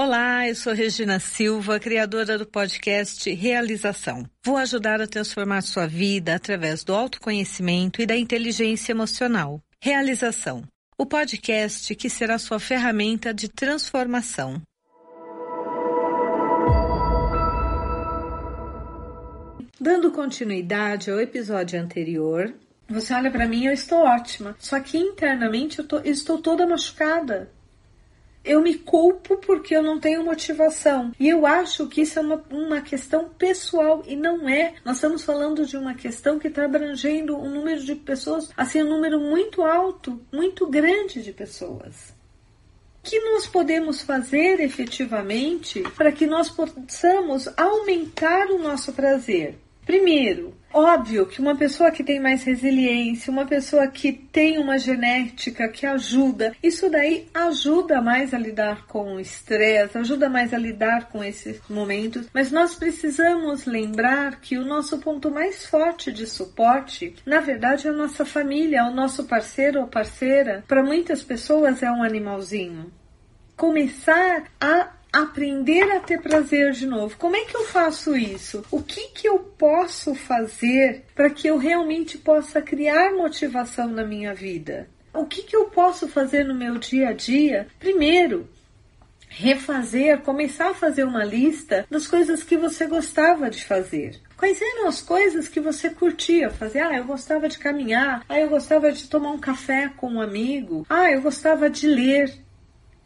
Olá, eu sou Regina Silva, criadora do podcast Realização. Vou ajudar a transformar sua vida através do autoconhecimento e da inteligência emocional. Realização, o podcast que será sua ferramenta de transformação. Dando continuidade ao episódio anterior, você olha para mim, eu estou ótima, só que internamente eu tô, estou toda machucada eu me culpo porque eu não tenho motivação. E eu acho que isso é uma, uma questão pessoal e não é. Nós estamos falando de uma questão que está abrangendo um número de pessoas, assim, um número muito alto, muito grande de pessoas. O que nós podemos fazer efetivamente para que nós possamos aumentar o nosso prazer? Primeiro, Óbvio que uma pessoa que tem mais resiliência, uma pessoa que tem uma genética que ajuda, isso daí ajuda mais a lidar com o estresse, ajuda mais a lidar com esses momentos, mas nós precisamos lembrar que o nosso ponto mais forte de suporte, na verdade, é a nossa família, é o nosso parceiro ou parceira. Para muitas pessoas é um animalzinho. Começar a aprender a ter prazer de novo. Como é que eu faço isso? O que que eu posso fazer para que eu realmente possa criar motivação na minha vida? O que que eu posso fazer no meu dia a dia? Primeiro, refazer, começar a fazer uma lista das coisas que você gostava de fazer. Quais eram as coisas que você curtia fazer? Ah, eu gostava de caminhar. Ah, eu gostava de tomar um café com um amigo. Ah, eu gostava de ler.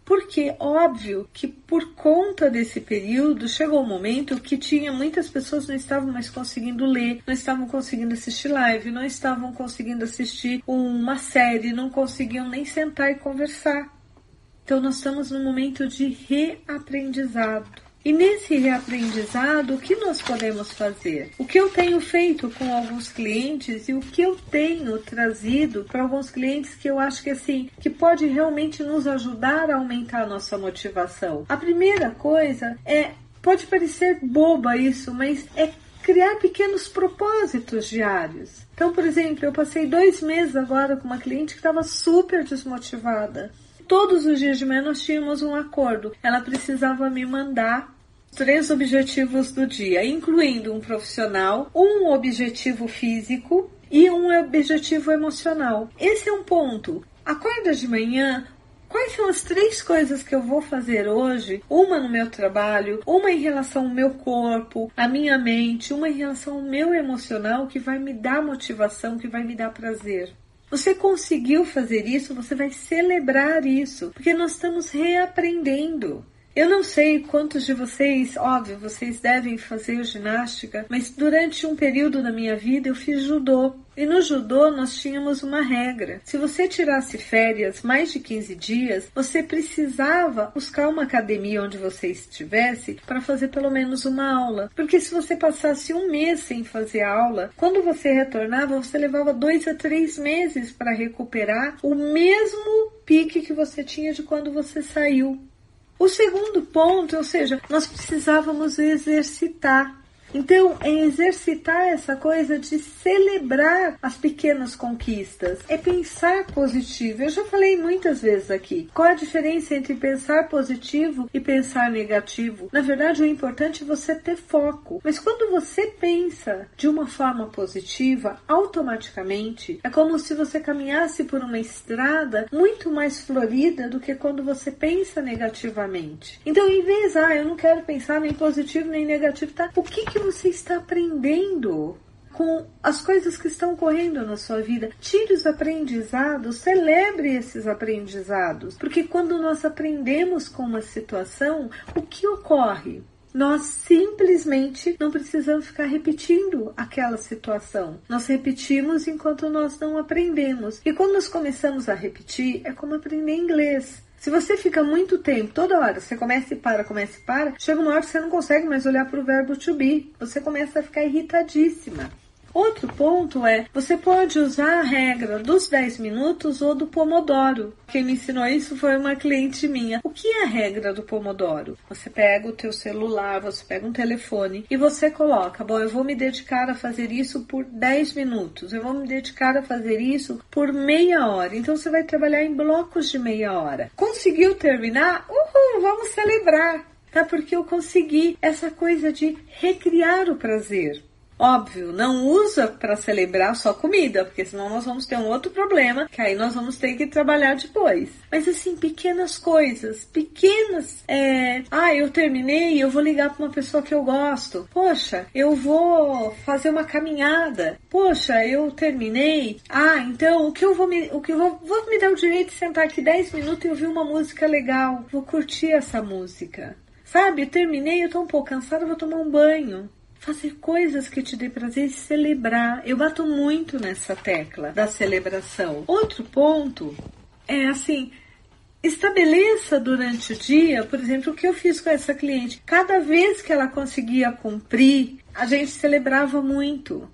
Porque, óbvio, que por conta desse período chegou um momento que tinha muitas pessoas não estavam mais conseguindo ler, não estavam conseguindo assistir live, não estavam conseguindo assistir uma série, não conseguiam nem sentar e conversar. Então, nós estamos num momento de reaprendizado. E nesse reaprendizado, o que nós podemos fazer? O que eu tenho feito com alguns clientes e o que eu tenho trazido para alguns clientes que eu acho que assim, que pode realmente nos ajudar a aumentar a nossa motivação. A primeira coisa é, pode parecer boba isso, mas é criar pequenos propósitos diários. Então, por exemplo, eu passei dois meses agora com uma cliente que estava super desmotivada. Todos os dias de manhã nós tínhamos um acordo. Ela precisava me mandar três objetivos do dia, incluindo um profissional, um objetivo físico e um objetivo emocional. Esse é um ponto. Acorda de manhã, Quais são as três coisas que eu vou fazer hoje? Uma no meu trabalho, uma em relação ao meu corpo, à minha mente, uma em relação ao meu emocional que vai me dar motivação, que vai me dar prazer. Você conseguiu fazer isso, você vai celebrar isso, porque nós estamos reaprendendo. Eu não sei quantos de vocês, óbvio, vocês devem fazer ginástica, mas durante um período da minha vida eu fiz judô. E no judô nós tínhamos uma regra. Se você tirasse férias mais de 15 dias, você precisava buscar uma academia onde você estivesse para fazer pelo menos uma aula. Porque se você passasse um mês sem fazer aula, quando você retornava, você levava dois a três meses para recuperar o mesmo pique que você tinha de quando você saiu. O segundo ponto, ou seja, nós precisávamos exercitar. Então, é exercitar essa coisa de celebrar as pequenas conquistas, é pensar positivo. Eu já falei muitas vezes aqui. Qual a diferença entre pensar positivo e pensar negativo? Na verdade, o importante é você ter foco. Mas quando você pensa de uma forma positiva, automaticamente é como se você caminhasse por uma estrada muito mais florida do que quando você pensa negativamente. Então, em vez, ah, eu não quero pensar nem positivo nem negativo, tá? O que que você está aprendendo com as coisas que estão correndo na sua vida. Tire os aprendizados, celebre esses aprendizados, porque quando nós aprendemos com uma situação, o que ocorre? Nós simplesmente não precisamos ficar repetindo aquela situação. Nós repetimos enquanto nós não aprendemos. E quando nós começamos a repetir, é como aprender inglês. Se você fica muito tempo, toda hora, você começa e para, começa e para, chega uma hora que você não consegue mais olhar para o verbo to be. Você começa a ficar irritadíssima. Outro ponto é, você pode usar a regra dos 10 minutos ou do Pomodoro. Quem me ensinou isso foi uma cliente minha. O que é a regra do Pomodoro? Você pega o teu celular, você pega um telefone e você coloca, bom, eu vou me dedicar a fazer isso por 10 minutos, eu vou me dedicar a fazer isso por meia hora. Então você vai trabalhar em blocos de meia hora. Conseguiu terminar? Uhul! vamos, celebrar, tá? Porque eu consegui essa coisa de recriar o prazer. Óbvio, não usa para celebrar só comida, porque senão nós vamos ter um outro problema, que aí nós vamos ter que trabalhar depois. Mas assim, pequenas coisas, pequenas. É, ah, eu terminei, eu vou ligar para uma pessoa que eu gosto. Poxa, eu vou fazer uma caminhada. Poxa, eu terminei. Ah, então o que eu vou me, o que eu vou, vou me dar o direito de sentar aqui 10 minutos e ouvir uma música legal. Vou curtir essa música. Sabe, terminei, eu tô um pouco cansada, vou tomar um banho fazer coisas que te dê prazer e celebrar. Eu bato muito nessa tecla da celebração. Outro ponto é assim, estabeleça durante o dia, por exemplo, o que eu fiz com essa cliente. Cada vez que ela conseguia cumprir, a gente celebrava muito.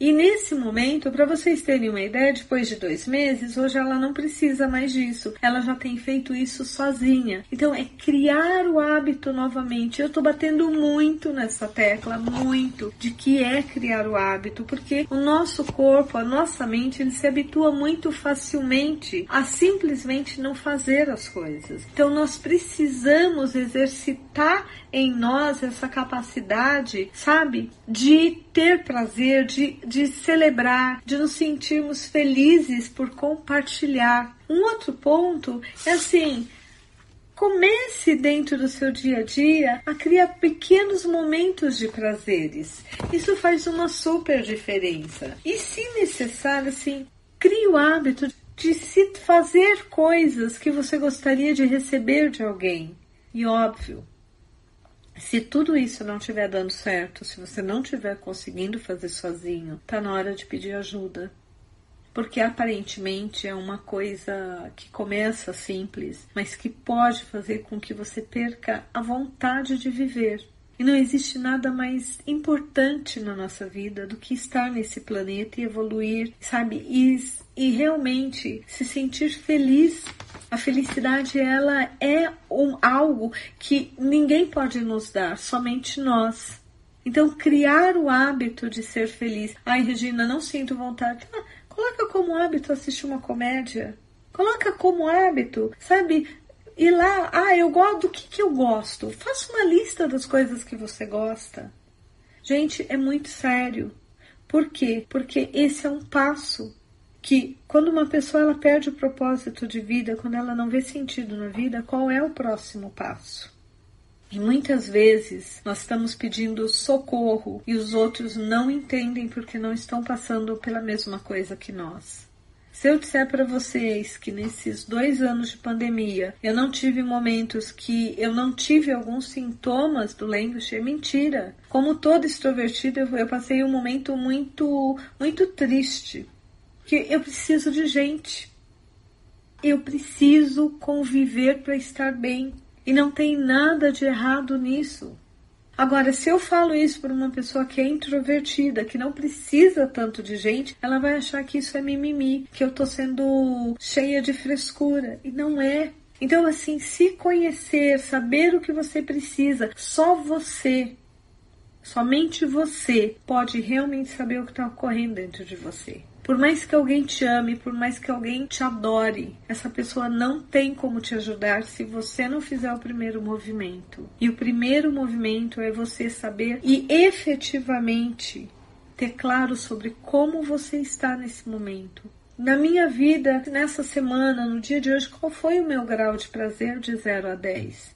E nesse momento, para vocês terem uma ideia, depois de dois meses, hoje ela não precisa mais disso. Ela já tem feito isso sozinha. Então é criar o hábito novamente. Eu estou batendo muito nessa tecla, muito, de que é criar o hábito, porque o nosso corpo, a nossa mente, ele se habitua muito facilmente a simplesmente não fazer as coisas. Então nós precisamos exercitar em nós essa capacidade, sabe, de ter prazer, de, de celebrar, de nos sentirmos felizes por compartilhar. Um outro ponto é assim. Comece dentro do seu dia a dia a criar pequenos momentos de prazeres. Isso faz uma super diferença. E se necessário, assim, crie o hábito de se fazer coisas que você gostaria de receber de alguém. E óbvio, se tudo isso não estiver dando certo, se você não estiver conseguindo fazer sozinho, tá na hora de pedir ajuda. Porque aparentemente é uma coisa que começa simples, mas que pode fazer com que você perca a vontade de viver. E não existe nada mais importante na nossa vida do que estar nesse planeta e evoluir, sabe? E, e realmente se sentir feliz a felicidade ela é um, algo que ninguém pode nos dar, somente nós. Então, criar o hábito de ser feliz. Ai, Regina, não sinto vontade. Ah, coloca como hábito assistir uma comédia. Coloca como hábito, sabe? Ir lá, ah, eu gosto do que, que eu gosto. Faça uma lista das coisas que você gosta. Gente, é muito sério. Por quê? Porque esse é um passo que quando uma pessoa ela perde o propósito de vida, quando ela não vê sentido na vida, qual é o próximo passo? E muitas vezes nós estamos pedindo socorro e os outros não entendem porque não estão passando pela mesma coisa que nós. Se eu disser para vocês que nesses dois anos de pandemia eu não tive momentos que eu não tive alguns sintomas do language, é mentira. Como toda extrovertida, eu passei um momento muito, muito triste que eu preciso de gente. Eu preciso conviver para estar bem. E não tem nada de errado nisso. Agora, se eu falo isso para uma pessoa que é introvertida, que não precisa tanto de gente, ela vai achar que isso é mimimi, que eu tô sendo cheia de frescura. E não é. Então, assim, se conhecer, saber o que você precisa, só você, somente você, pode realmente saber o que está ocorrendo dentro de você. Por mais que alguém te ame, por mais que alguém te adore, essa pessoa não tem como te ajudar se você não fizer o primeiro movimento. E o primeiro movimento é você saber e efetivamente ter claro sobre como você está nesse momento. Na minha vida, nessa semana, no dia de hoje, qual foi o meu grau de prazer de 0 a 10?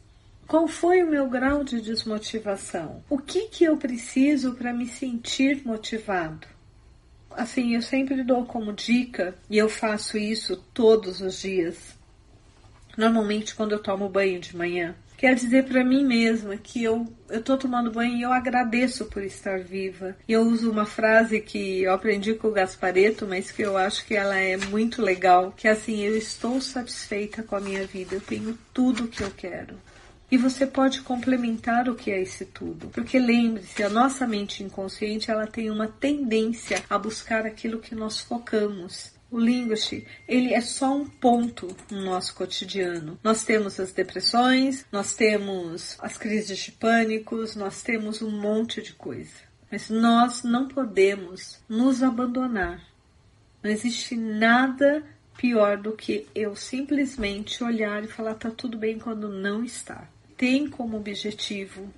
Qual foi o meu grau de desmotivação? O que que eu preciso para me sentir motivado? Assim, eu sempre dou como dica, e eu faço isso todos os dias, normalmente quando eu tomo banho de manhã, quer dizer para mim mesma que eu eu tô tomando banho e eu agradeço por estar viva. E eu uso uma frase que eu aprendi com o Gaspareto, mas que eu acho que ela é muito legal, que é assim, eu estou satisfeita com a minha vida, eu tenho tudo o que eu quero. E você pode complementar o que é esse tudo. Porque lembre-se, a nossa mente inconsciente ela tem uma tendência a buscar aquilo que nós focamos. O linguage, ele é só um ponto no nosso cotidiano. Nós temos as depressões, nós temos as crises de pânicos, nós temos um monte de coisa. Mas nós não podemos nos abandonar. Não existe nada pior do que eu simplesmente olhar e falar tá tudo bem quando não está. Tem como objetivo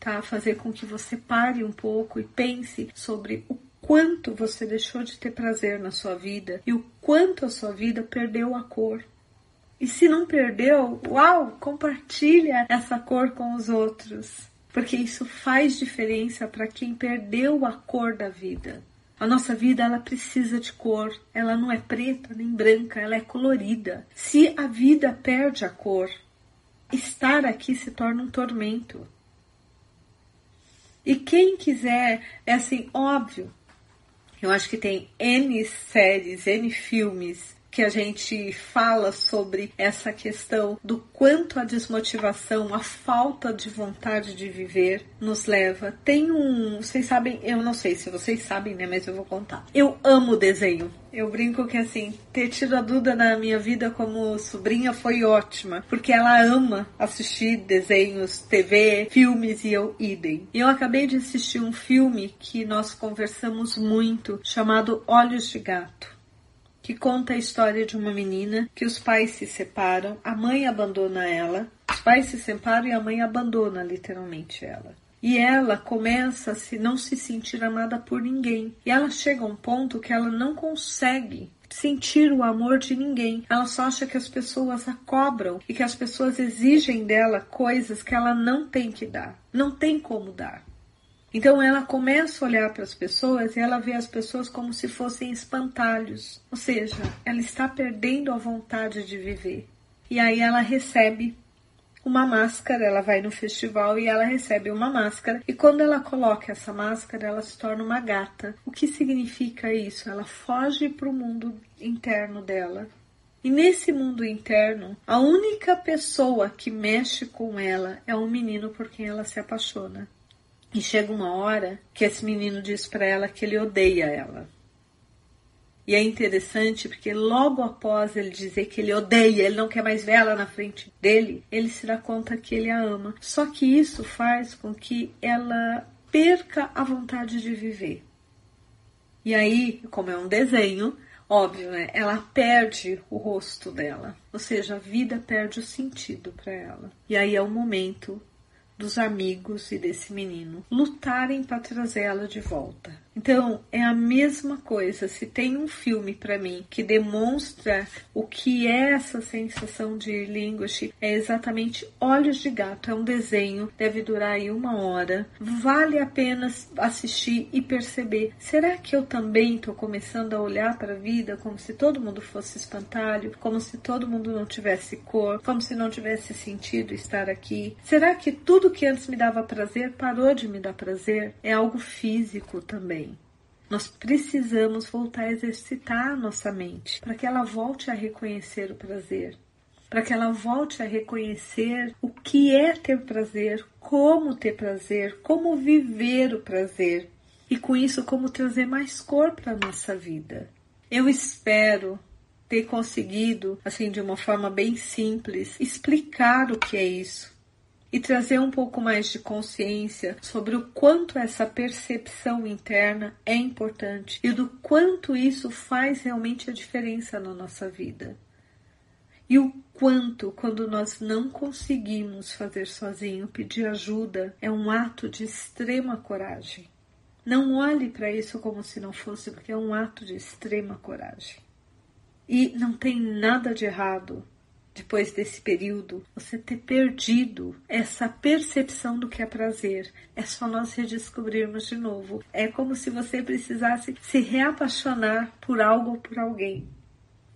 tá fazer com que você pare um pouco e pense sobre o quanto você deixou de ter prazer na sua vida e o quanto a sua vida perdeu a cor. E se não perdeu, uau, compartilha essa cor com os outros, porque isso faz diferença para quem perdeu a cor da vida. A nossa vida ela precisa de cor, ela não é preta nem branca, ela é colorida. Se a vida perde a cor, estar aqui se torna um tormento. E quem quiser, é assim, óbvio. Eu acho que tem N séries, N filmes que a gente fala sobre essa questão do quanto a desmotivação, a falta de vontade de viver nos leva. Tem um, vocês sabem, eu não sei se vocês sabem, né, mas eu vou contar. Eu amo desenho. Eu brinco que assim, ter tido a Duda na minha vida como sobrinha foi ótima, porque ela ama assistir desenhos, TV, filmes e eu idem. E eu acabei de assistir um filme que nós conversamos muito, chamado Olhos de Gato que conta a história de uma menina que os pais se separam, a mãe abandona ela, os pais se separam e a mãe abandona literalmente ela. E ela começa a se não se sentir amada por ninguém. E ela chega a um ponto que ela não consegue sentir o amor de ninguém. Ela só acha que as pessoas a cobram e que as pessoas exigem dela coisas que ela não tem que dar. Não tem como dar. Então ela começa a olhar para as pessoas e ela vê as pessoas como se fossem espantalhos, ou seja, ela está perdendo a vontade de viver. E aí ela recebe uma máscara, ela vai no festival e ela recebe uma máscara, e quando ela coloca essa máscara, ela se torna uma gata. O que significa isso? Ela foge para o mundo interno dela. E nesse mundo interno, a única pessoa que mexe com ela é um menino por quem ela se apaixona. E chega uma hora que esse menino diz para ela que ele odeia ela. E é interessante porque logo após ele dizer que ele odeia, ele não quer mais ver ela na frente dele, ele se dá conta que ele a ama. Só que isso faz com que ela perca a vontade de viver. E aí, como é um desenho, óbvio, né? Ela perde o rosto dela, ou seja, a vida perde o sentido para ela. E aí é o momento dos amigos e desse menino lutarem para trazê-la de volta. Então, é a mesma coisa. Se tem um filme para mim que demonstra o que é essa sensação de linguish, é exatamente Olhos de Gato. É um desenho, deve durar aí uma hora. Vale a pena assistir e perceber. Será que eu também estou começando a olhar para a vida como se todo mundo fosse espantalho, como se todo mundo não tivesse cor, como se não tivesse sentido estar aqui? Será que tudo que antes me dava prazer parou de me dar prazer? É algo físico também. Nós precisamos voltar a exercitar a nossa mente para que ela volte a reconhecer o prazer, para que ela volte a reconhecer o que é ter prazer, como ter prazer, como viver o prazer e com isso como trazer mais cor para a nossa vida. Eu espero ter conseguido, assim, de uma forma bem simples, explicar o que é isso e trazer um pouco mais de consciência sobre o quanto essa percepção interna é importante e do quanto isso faz realmente a diferença na nossa vida. E o quanto, quando nós não conseguimos fazer sozinho, pedir ajuda é um ato de extrema coragem. Não olhe para isso como se não fosse, porque é um ato de extrema coragem. E não tem nada de errado depois desse período, você ter perdido essa percepção do que é prazer. É só nós redescobrirmos de novo. É como se você precisasse se reapaixonar por algo ou por alguém.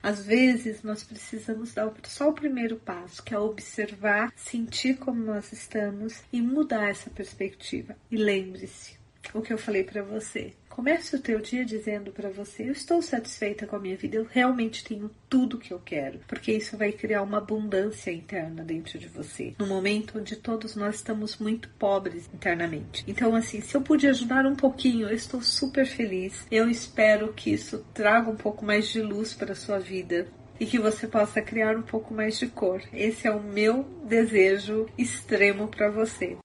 Às vezes nós precisamos dar só o primeiro passo, que é observar, sentir como nós estamos e mudar essa perspectiva. E lembre-se, o que eu falei para você. Comece o teu dia dizendo para você: Eu estou satisfeita com a minha vida, eu realmente tenho tudo que eu quero, porque isso vai criar uma abundância interna dentro de você, no momento onde todos nós estamos muito pobres internamente. Então, assim, se eu pude ajudar um pouquinho, eu estou super feliz. Eu espero que isso traga um pouco mais de luz para sua vida, e que você possa criar um pouco mais de cor. Esse é o meu desejo extremo para você.